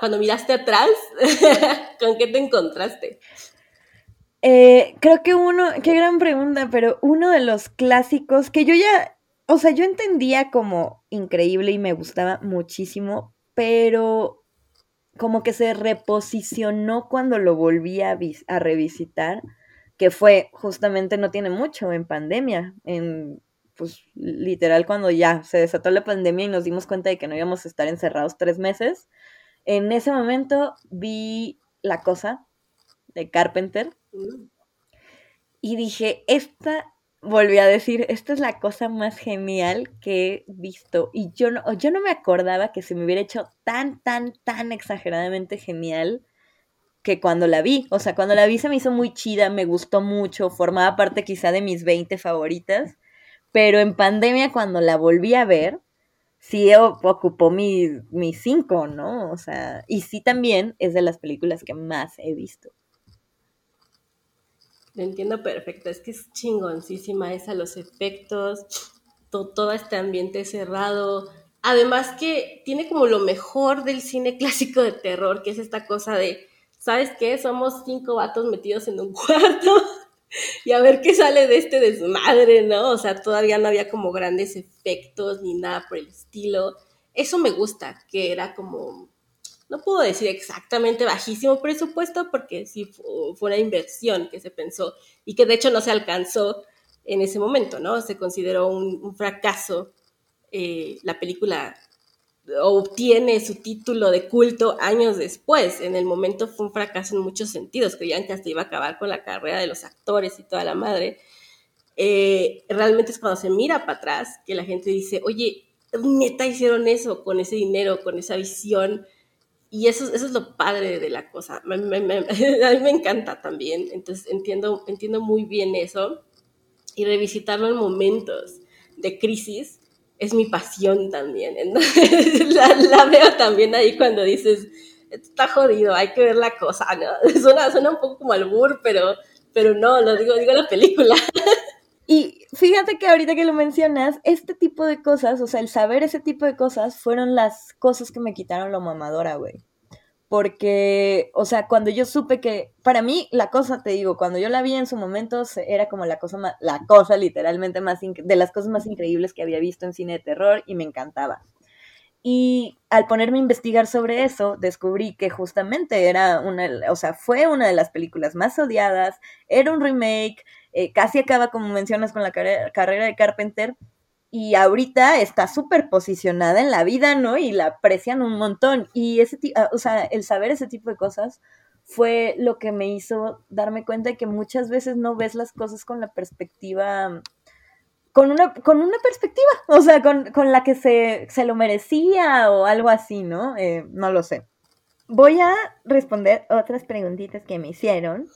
cuando miraste atrás, ¿con qué te encontraste? Eh, creo que uno, qué gran pregunta, pero uno de los clásicos que yo ya, o sea, yo entendía como increíble y me gustaba muchísimo, pero como que se reposicionó cuando lo volví a, a, revisitar, que fue justamente no tiene mucho en pandemia, en pues literal cuando ya se desató la pandemia y nos dimos cuenta de que no íbamos a estar encerrados tres meses. En ese momento vi La Cosa de Carpenter. Y dije, esta volví a decir, esta es la cosa más genial que he visto. Y yo no, yo no me acordaba que se me hubiera hecho tan, tan, tan exageradamente genial que cuando la vi. O sea, cuando la vi se me hizo muy chida, me gustó mucho, formaba parte quizá de mis 20 favoritas. pero en pandemia cuando la volví a ver, sí ocupó mi, mi cinco, ¿no? O sea, y sí también es de las películas que más he visto. Lo entiendo perfecto, es que es chingoncísima esa, los efectos, todo este ambiente cerrado. Además que tiene como lo mejor del cine clásico de terror, que es esta cosa de, ¿sabes qué? Somos cinco vatos metidos en un cuarto y a ver qué sale de este desmadre, ¿no? O sea, todavía no había como grandes efectos ni nada por el estilo. Eso me gusta, que era como, no puedo decir exactamente bajísimo presupuesto, porque sí fue una inversión que se pensó y que de hecho no se alcanzó en ese momento, ¿no? Se consideró un, fracaso eh, la película obtiene su título de culto años después. En el momento fue un fracaso en muchos sentidos. Creían que hasta iba a acabar con la carrera de los actores y toda la madre. Eh, realmente es cuando se mira para atrás que la gente dice, oye, neta hicieron eso con ese dinero, con esa visión. Y eso, eso es lo padre de la cosa. a mí me encanta también. Entonces entiendo, entiendo muy bien eso. Y revisitarlo en momentos de crisis es mi pasión también. Entonces, la, veo también ahí cuando dices, está jodido, hay que ver la cosa, ¿no? Suena, suena un poco como albur, pero, pero no, lo digo, digo la película. Y fíjate que ahorita que lo mencionas, este tipo de cosas, o sea, el saber ese tipo de cosas, fueron las cosas que me quitaron lo mamadora, güey porque, o sea, cuando yo supe que, para mí, la cosa, te digo, cuando yo la vi en su momento, era como la cosa, la cosa literalmente más, de las cosas más increíbles que había visto en cine de terror y me encantaba. Y al ponerme a investigar sobre eso, descubrí que justamente era una, o sea, fue una de las películas más odiadas, era un remake, eh, casi acaba, como mencionas, con la carrera de Carpenter, y ahorita está súper posicionada en la vida, ¿no? Y la aprecian un montón. Y ese, ah, o sea, el saber ese tipo de cosas fue lo que me hizo darme cuenta de que muchas veces no ves las cosas con la perspectiva, con una, con una perspectiva, o sea, con, la que se, se, lo merecía o algo así, ¿no? Eh, no lo sé. Voy a responder otras preguntitas que me hicieron.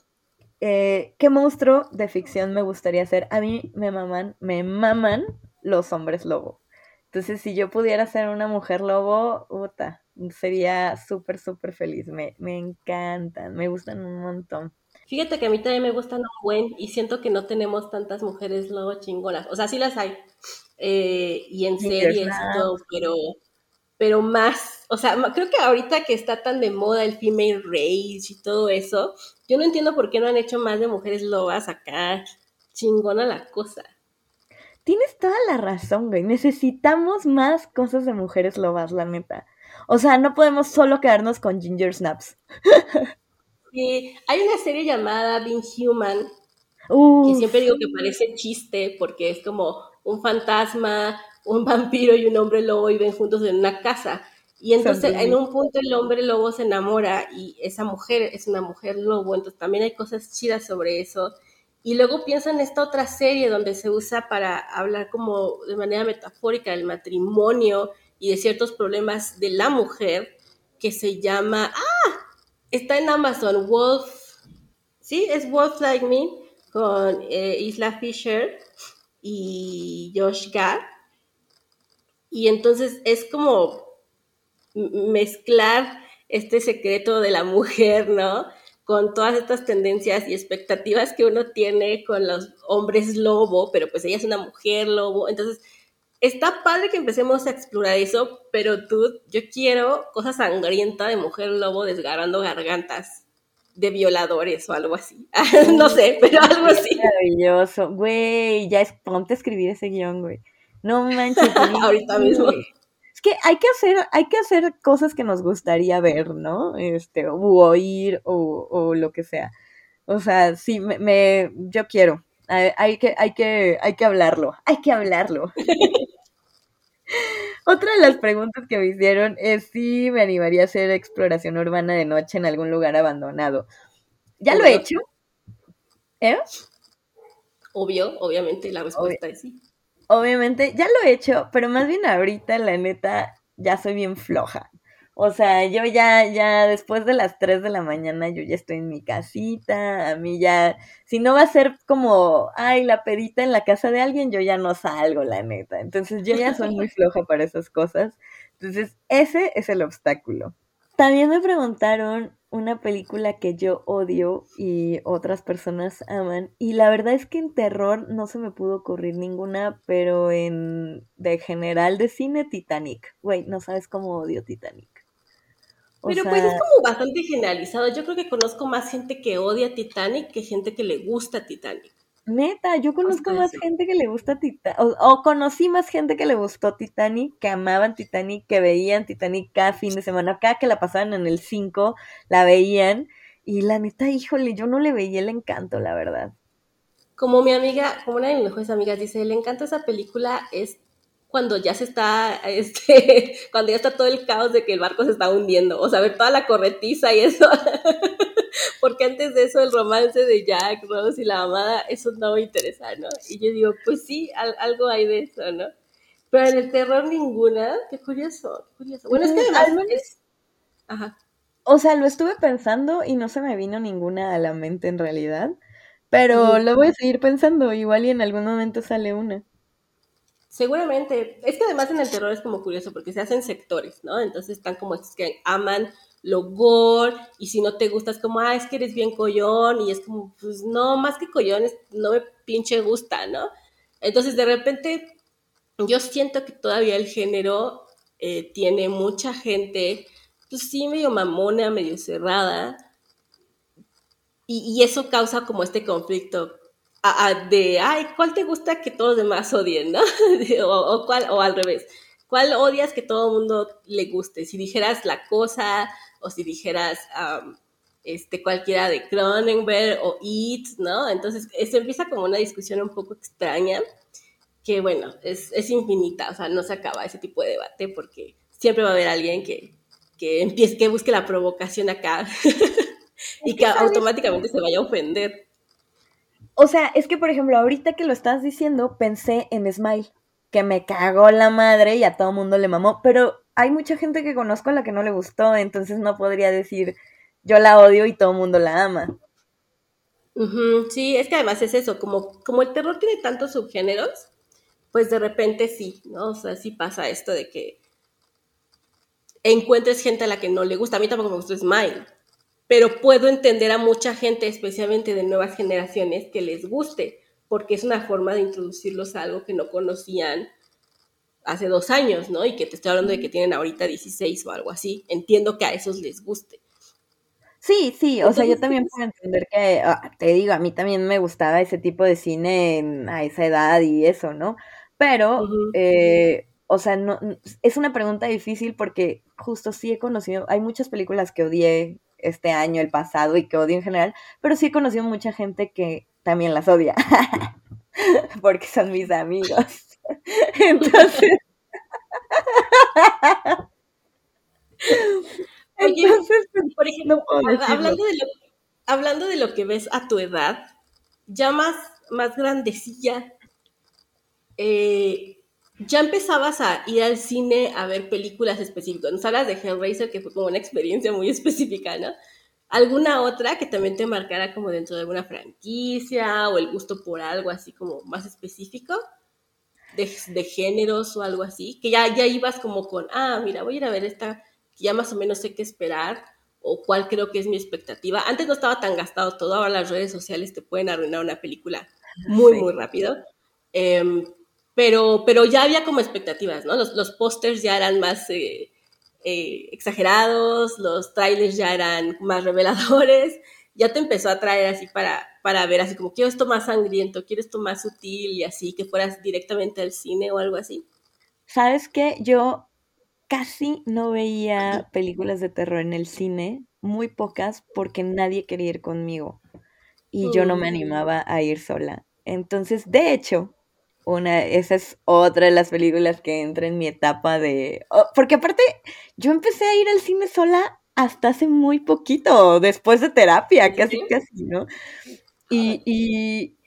Eh, ¿Qué monstruo de ficción me gustaría ser? A mí me maman, me maman los hombres lobo. Entonces, si yo pudiera ser una mujer lobo, puta, sería súper, súper feliz. Me, me encantan, me gustan un montón. Fíjate que a mí también me gustan un buen y siento que no tenemos tantas mujeres lobo chingonas. O sea, sí las hay. Eh, y en series y todo, pero, pero más, o sea, creo que ahorita que está tan de moda el female rage y todo eso, yo no entiendo por qué no han hecho más de mujeres lobas acá. Chingona la cosa. Tienes toda la razón, güey. Necesitamos más cosas de mujeres lobas, la neta. O sea, no podemos solo quedarnos con Ginger Snaps. Sí, hay una serie llamada Being Human, que siempre digo que parece chiste porque es como un fantasma, un vampiro y un hombre lobo viven juntos en una casa. Y entonces en un punto el hombre lobo se enamora y esa mujer es una mujer lobo, entonces también hay cosas chidas sobre eso. Y luego pienso en esta otra serie donde se usa para hablar como de manera metafórica del matrimonio y de ciertos problemas de la mujer, que se llama, ah, está en Amazon, Wolf, sí, es Wolf Like Me, con eh, Isla Fisher y Josh Gad. Y entonces es como mezclar este secreto de la mujer, ¿no? con todas estas tendencias y expectativas que uno tiene con los hombres lobo, pero pues ella es una mujer lobo, entonces está padre que empecemos a explorar eso, pero tú, yo quiero cosa sangrienta de mujer lobo desgarrando gargantas de violadores o algo así. no sé, pero algo así. Maravilloso. Güey, ya es, ponte a escribir ese guion, güey. No manches. Ahorita mismo que hay que hacer, hay que hacer cosas que nos gustaría ver, ¿no? Este, o oír, o, lo que sea. O sea, sí, me, yo quiero. Hay, que, hay, que, hay que hablarlo, hay que hablarlo. Otra de las preguntas que me hicieron es si me animaría a hacer exploración urbana de noche en algún lugar abandonado. ¿Ya lo he hecho? ¿Eh? Obvio, obviamente la respuesta es sí obviamente ya lo he hecho, pero más bien ahorita, la neta, ya soy bien floja. O sea, yo ya, ya después de las 3 de la mañana, yo ya estoy en mi casita, a mí ya, si no va a ser como, ay, la pedita en la casa de alguien, yo ya no salgo, la neta. Entonces yo ya soy muy floja para esas cosas. Entonces, ese es el obstáculo. También me preguntaron una película que yo odio y otras personas aman. Y la verdad es que en terror no se me pudo ocurrir ninguna, pero en de general de cine, Titanic. Güey, no sabes cómo odio Titanic. pero pues es como bastante generalizado. Yo creo que conozco más gente que odia Titanic que gente que le gusta Titanic. Neta, yo conozco más gente que le gusta Titanic, o, conocí más gente que le gustó Titanic, que amaban Titanic, que veían Titanic cada fin de semana, cada que la pasaban en el 5, la veían, y la neta, híjole, yo no le veía el encanto, la verdad. Como mi amiga, como una de mis mejores amigas dice, el encanto de esa película es cuando ya se está, este, cuando ya está todo el caos de que el barco se está hundiendo, o sea, ver toda la corretiza y eso. porque antes de eso el romance de Jack, Rose y la amada, eso no me interesa, ¿no? Y yo digo, pues sí, algo hay de eso, ¿no? Pero en el terror ninguna, qué curioso, qué curioso. Bueno, es que mm, además es... Ajá. O sea, lo estuve pensando y no se me vino ninguna a la mente en realidad, pero lo voy a seguir pensando, igual y en algún momento sale una. Seguramente. Es que además en el terror es como curioso porque se hacen sectores, ¿no? Entonces están como estos que aman lo gore, y si no te gusta es como, ah, es que eres bien collón, y es como, pues no, más que collones, no me pinche gusta, ¿no? Entonces de repente yo siento que todavía el género eh, tiene mucha gente, pues sí, medio mamona, medio cerrada, y, eso causa como este conflicto de, ay, ¿cuál te gusta que todos los demás odien, no? o, cuál, o al revés, ¿cuál odias que todo el mundo le guste? Si dijeras la cosa, o si dijeras este, cualquiera de Cronenberg o It, ¿no? Entonces, se empieza como una discusión un poco extraña, que bueno, es, es, infinita, o sea, no se acaba ese tipo de debate porque siempre va a haber alguien que, que empiece, que busque la provocación acá y que automáticamente se vaya a ofender. O sea, es que, por ejemplo, ahorita que lo estás diciendo, pensé en Smile, que me cagó la madre y a todo mundo le mamó, pero hay mucha gente que conozco a la que no le gustó, entonces no podría decir yo la odio y todo mundo la ama. Sí, es que además es eso, como, como el terror tiene tantos subgéneros, pues de repente sí, ¿no? O sea, sí pasa esto de que encuentres gente a la que no le gusta. A mí tampoco me gustó Smile, pero puedo entender a mucha gente, especialmente de nuevas generaciones, que les guste, porque es una forma de introducirlos a algo que no conocían hace dos años, ¿no? Y que te estoy hablando de que tienen ahorita 16 o algo así. Entiendo que a esos les guste. Sí, sí, o sea, yo también puedo entender que, ah, te digo, a mí también me gustaba ese tipo de cine a esa edad y eso, ¿no? Pero, eh, o sea, no, es una pregunta difícil porque justo sí he conocido, hay muchas películas que odié este año, el pasado y que odio en general, pero sí he conocido mucha gente que también las odia, porque son mis amigos. Entonces. Entonces, por ejemplo, hablando, de lo, hablando de lo que ves a tu edad, ya más, más grandecilla, eh, ya empezabas a ir al cine a ver películas específicas. Nos hablas de Hellraiser, que fue como una experiencia muy específica, ¿no? ¿Alguna otra que también te marcara como dentro de alguna franquicia o el gusto por algo así como más específico? de, géneros o algo así, que ya, ya ibas como con, ah, mira, voy a ir a ver esta, que ya más o menos sé qué esperar, o cuál creo que es mi expectativa. Antes no estaba tan gastado todo, ahora las redes sociales te pueden arruinar una película muy, muy rápido. Em, pero, pero ya había como expectativas, ¿no? Los, los pósters ya eran más eh, eh, exagerados, los trailers ya eran más reveladores, ya te empezó a traer así para, para ver, así como, quiero esto más sangriento, quiero esto más sutil y así, que fueras directamente al cine o algo así. ¿Sabes qué? Yo casi no veía películas de terror en el cine, muy pocas, porque nadie quería ir conmigo y yo no me mm. animaba a ir sola. Entonces, de hecho, una, esa es otra de las películas que entra en mi etapa de... Oh, porque aparte, yo empecé a ir al cine sola hasta hace muy poquito, después de terapia, casi, casi, ¿no? Y, y,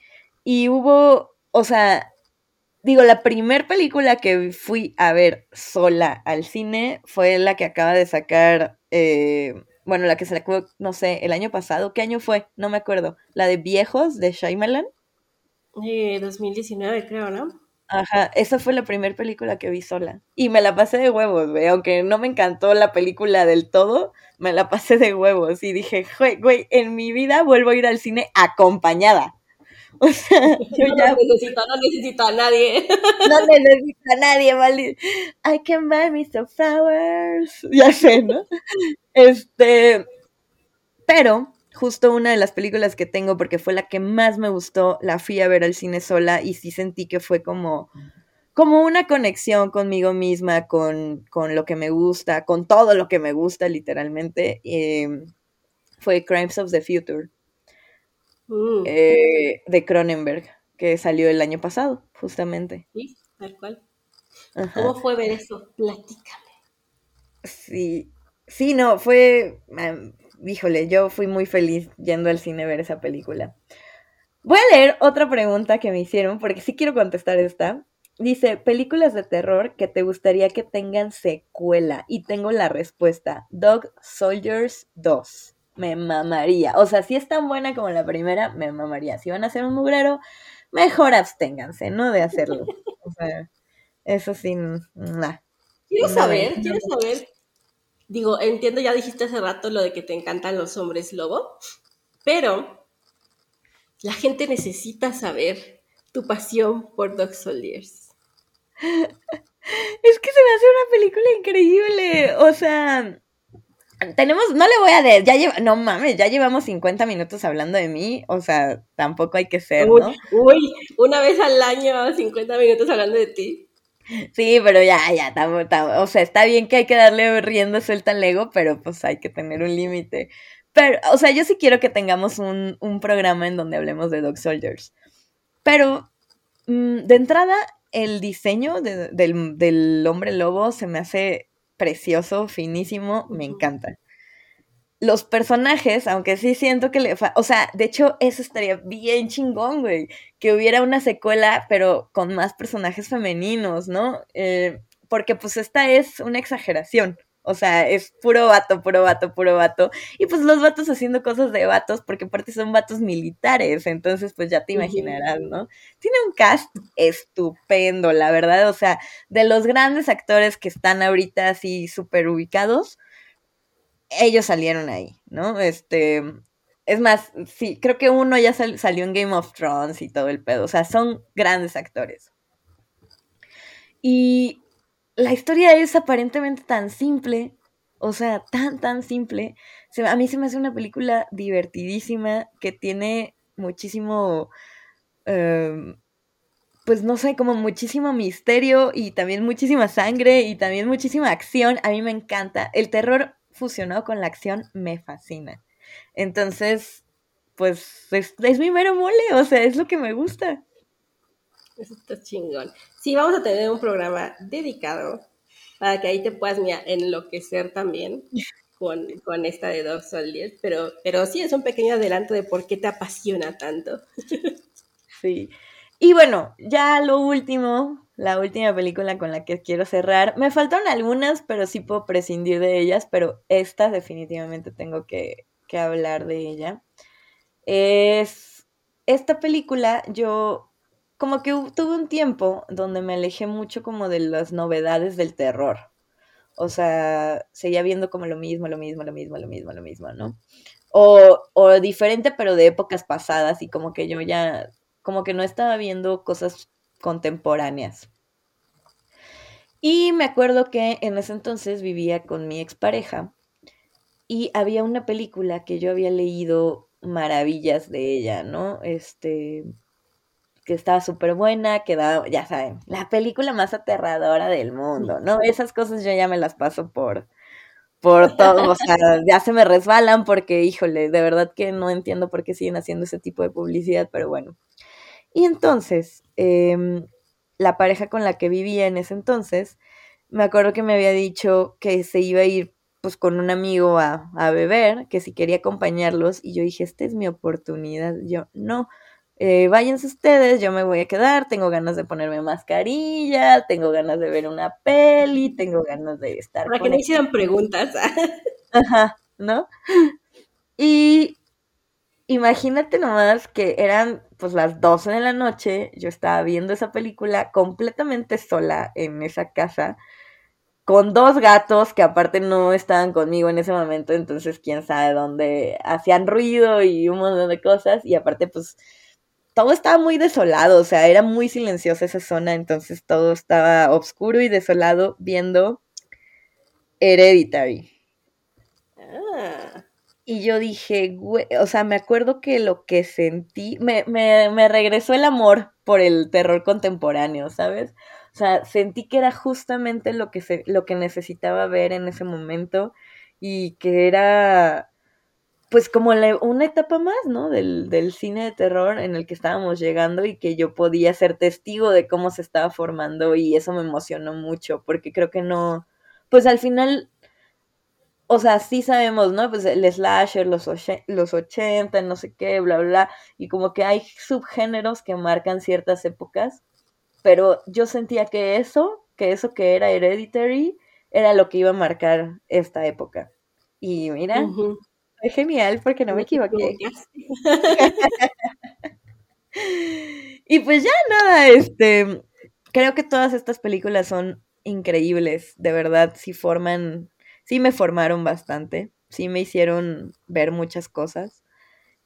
y hubo, o sea, digo, la primer película que fui a ver sola al cine fue la que acaba de sacar, eh, bueno, la que sacó, no sé, el año pasado. ¿Qué año fue? No me acuerdo. La de Viejos de Shyamalan. Eh, 2019, creo, ¿no? Ajá, esa fue la primera película que vi sola. Y me la pasé de huevos, güey. Aunque no me encantó la película del todo, me la pasé de huevos. Y dije, güey, en mi vida vuelvo a ir al cine acompañada. O sea, yo no ya... necesito, no necesito a nadie. No necesito a nadie, ¿vale? I can buy me some flowers. Ya sé, ¿no? Este. Pero, justo una de las películas que tengo, porque fue la que más me gustó, la fui a ver al cine sola y sí sentí que fue como. Como una conexión conmigo misma, con, con lo que me gusta, con todo lo que me gusta, literalmente. Eh, fue Crimes of the Future. Mm. Eh, de Cronenberg, que salió el año pasado, justamente. Sí, tal cual. ¿Cómo fue ver eso? Platícame. Sí, sí, no, fue, híjole, yo fui muy feliz yendo al cine a ver esa película. Voy a leer otra pregunta que me hicieron, porque sí quiero contestar esta. Dice, películas de terror que te gustaría que tengan secuela. Y tengo la respuesta, Dog Soldiers 2 me mamaría. O sea, si es tan buena como la primera, me mamaría. Si van a hacer un mugrero, mejor absténganse, ¿no? De hacerlo. O sea, eso sí, nada. Quiero saber, quiero saber. Digo, entiendo, ya dijiste hace rato lo de que te encantan los hombres lobo, pero la gente necesita saber tu pasión por Dog Soldiers. Es que se me hace una película increíble. O sea, tenemos, no le voy a decir, ya lleva, no mames, ya llevamos 50 minutos hablando de mí, o sea, tampoco hay que ser, ¿no? Uy, una vez al año, 50 minutos hablando de ti. Sí, pero ya, ya, o sea, está bien que hay que darle rienda suelta al ego, pero pues hay que tener un límite. Pero, o sea, yo sí quiero que tengamos un, un programa en donde hablemos de Dog Soldiers. Pero, mm, de entrada, el diseño del, del hombre lobo se me hace precioso, finísimo, me encanta. Los personajes, aunque sí siento que le... O sea, de hecho, eso estaría bien chingón, güey. Que hubiera una secuela, pero con más personajes femeninos, ¿no? Eh, porque pues esta es una exageración. O sea, es puro vato, puro vato, puro vato. Y pues los vatos haciendo cosas de vatos, porque aparte son vatos militares, entonces pues ya te imaginarás, ¿no? Tiene un cast estupendo, la verdad. O sea, de los grandes actores que están ahorita así súper ubicados, ellos salieron ahí, ¿no? Este, es más, sí, creo que uno ya salió en Game of Thrones y todo el pedo. O sea, son grandes actores. Y la historia es aparentemente tan simple, o sea, tan, tan simple. a mí se me hace una película divertidísima que tiene muchísimo, em, pues no sé, como muchísimo misterio y también muchísima sangre y también muchísima acción. A mí me encanta. El terror fusionado con la acción me fascina. Entonces, pues es, es mi mero mole, o sea, es lo que me gusta. Eso está chingón. Sí, vamos a tener un programa dedicado para que ahí te puedas enloquecer también con, con esta de Dog Soldiers, pero, pero sí es un pequeño adelanto de por qué te apasiona tanto. Sí. Y bueno, ya lo último, la última película con la que quiero cerrar. Me faltaron algunas, pero sí puedo prescindir de ellas, pero esta definitivamente tengo que, que hablar de ella. Es esta película, yo como que tuve un tiempo donde me alejé mucho como de las novedades del terror. O sea, seguía viendo como lo mismo, lo mismo, lo mismo, lo mismo, lo mismo, ¿no? O, o diferente, pero de épocas pasadas y como que yo ya, como que no estaba viendo cosas contemporáneas. Y me acuerdo que en ese entonces vivía con mi expareja y había una película que yo había leído maravillas de ella, ¿no? Este, que estaba súper buena, que ya saben, la película más aterradora del mundo, ¿no? Esas cosas yo ya me las paso por, por todo, o sea, ya se me resbalan porque, híjole, de verdad que no entiendo por qué siguen haciendo ese tipo de publicidad, pero bueno. Y entonces, em, la pareja con la que vivía en ese entonces, me acuerdo que me había dicho que se iba a ir pues con un amigo a, a beber, que si quería acompañarlos, y yo dije, esta es mi oportunidad. Yo, no, eh, váyanse ustedes, yo me voy a quedar, tengo ganas de ponerme mascarilla, tengo ganas de ver una peli, tengo ganas de estar... Para que no hicieran preguntas. Ajá, ¿no? Y imagínate nomás que eran pues las 12 de la noche, yo estaba viendo esa película completamente sola en esa casa, con dos gatos que aparte no estaban conmigo en ese momento, entonces quién sabe dónde hacían ruido y un montón de cosas, y aparte pues todo estaba muy desolado, o sea, era muy silenciosa esa zona, entonces todo estaba oscuro y desolado viendo Hereditary. Ah. Y yo dije, güey, o sea, me acuerdo que lo que sentí, me, me, me regresó el amor por el terror contemporáneo, ¿sabes? O sea, sentí que era justamente lo que, se, lo que necesitaba ver en ese momento y que era pues como una etapa más, ¿no? Del, del, cine de terror en el que estábamos llegando y que yo podía ser testigo de cómo se estaba formando y eso me emocionó mucho porque creo que no, pues al final o sea, sí sabemos, ¿no? Pues el slasher, los, los 80, no sé qué, bla, bla, y como que hay subgéneros que marcan ciertas épocas, pero yo sentía que eso, que eso que era Hereditary, era lo que iba a marcar esta época. Y mira, es genial porque no me equivoqué. y pues ya nada, este, creo que todas estas películas son increíbles, de verdad, si forman sí me formaron bastante, sí me hicieron ver muchas cosas.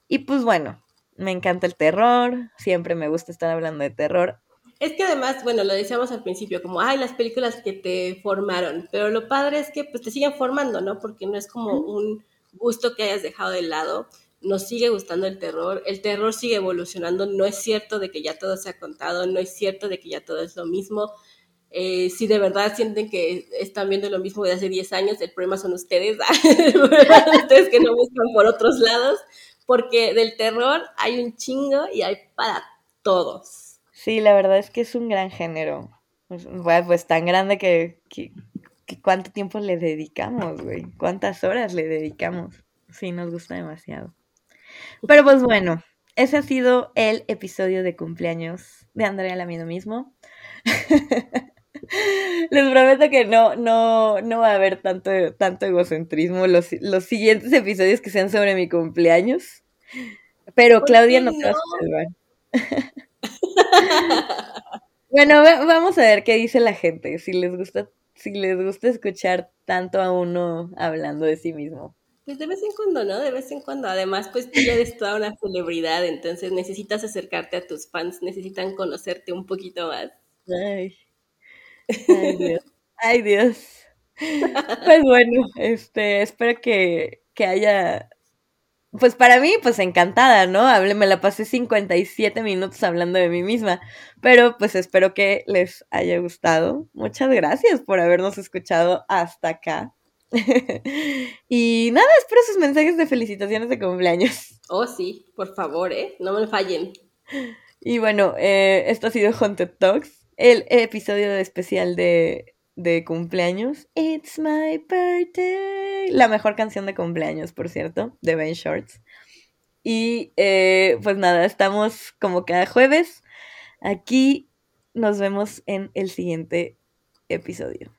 Y pues bueno, me encanta el terror, siempre me gusta estar hablando de terror. Es que además, bueno, lo decíamos al principio, como, ay, las películas que te formaron, pero lo padre es que pues te siguen formando, ¿no? Porque no es como un gusto que hayas dejado de lado, nos sigue gustando el terror, el terror sigue evolucionando, no es cierto de que ya todo se ha contado, no es cierto de que ya todo es lo mismo, eh, si de verdad sienten que están viendo lo mismo de hace 10 años, el problema son ustedes, ustedes que no buscan por otros lados, porque del terror hay un chingo y hay para todos. Sí, la verdad es que es un gran género. Pues, tan grande que, que, cuánto tiempo le dedicamos, güey. Cuántas horas le dedicamos. Sí, nos gusta demasiado. Pero pues bueno, ese ha sido el episodio de cumpleaños de Andrea Lamido mismo. Les prometo que no, no, no va a haber tanto, tanto egocentrismo los, los siguientes episodios que sean sobre mi cumpleaños. Pero Claudia no te va a salvar. bueno, vamos a ver qué dice la gente, si les gusta, si les gusta escuchar tanto a uno hablando de sí mismo. Pues de vez en cuando, ¿no? De vez en cuando. Además, pues tú ya eres toda una celebridad, entonces necesitas acercarte a tus fans, necesitan conocerte un poquito más. Ay. Ay, Dios. Ay, Dios. Pues bueno, este, espero que, que haya pues para mí, pues encantada, ¿no? Hablé, me la pasé 57 minutos hablando de mí misma, pero pues espero que les haya gustado. Muchas gracias por habernos escuchado hasta acá. y nada, espero sus mensajes de felicitaciones de cumpleaños. Oh, sí, por favor, ¿eh? No me fallen. Y bueno, eh, esto ha sido Haunted Talks el episodio especial de, de cumpleaños. It's my birthday. La mejor canción de cumpleaños, por cierto, de Ben Shorts. Y eh, pues nada, estamos como cada jueves. Aquí nos vemos en el siguiente episodio.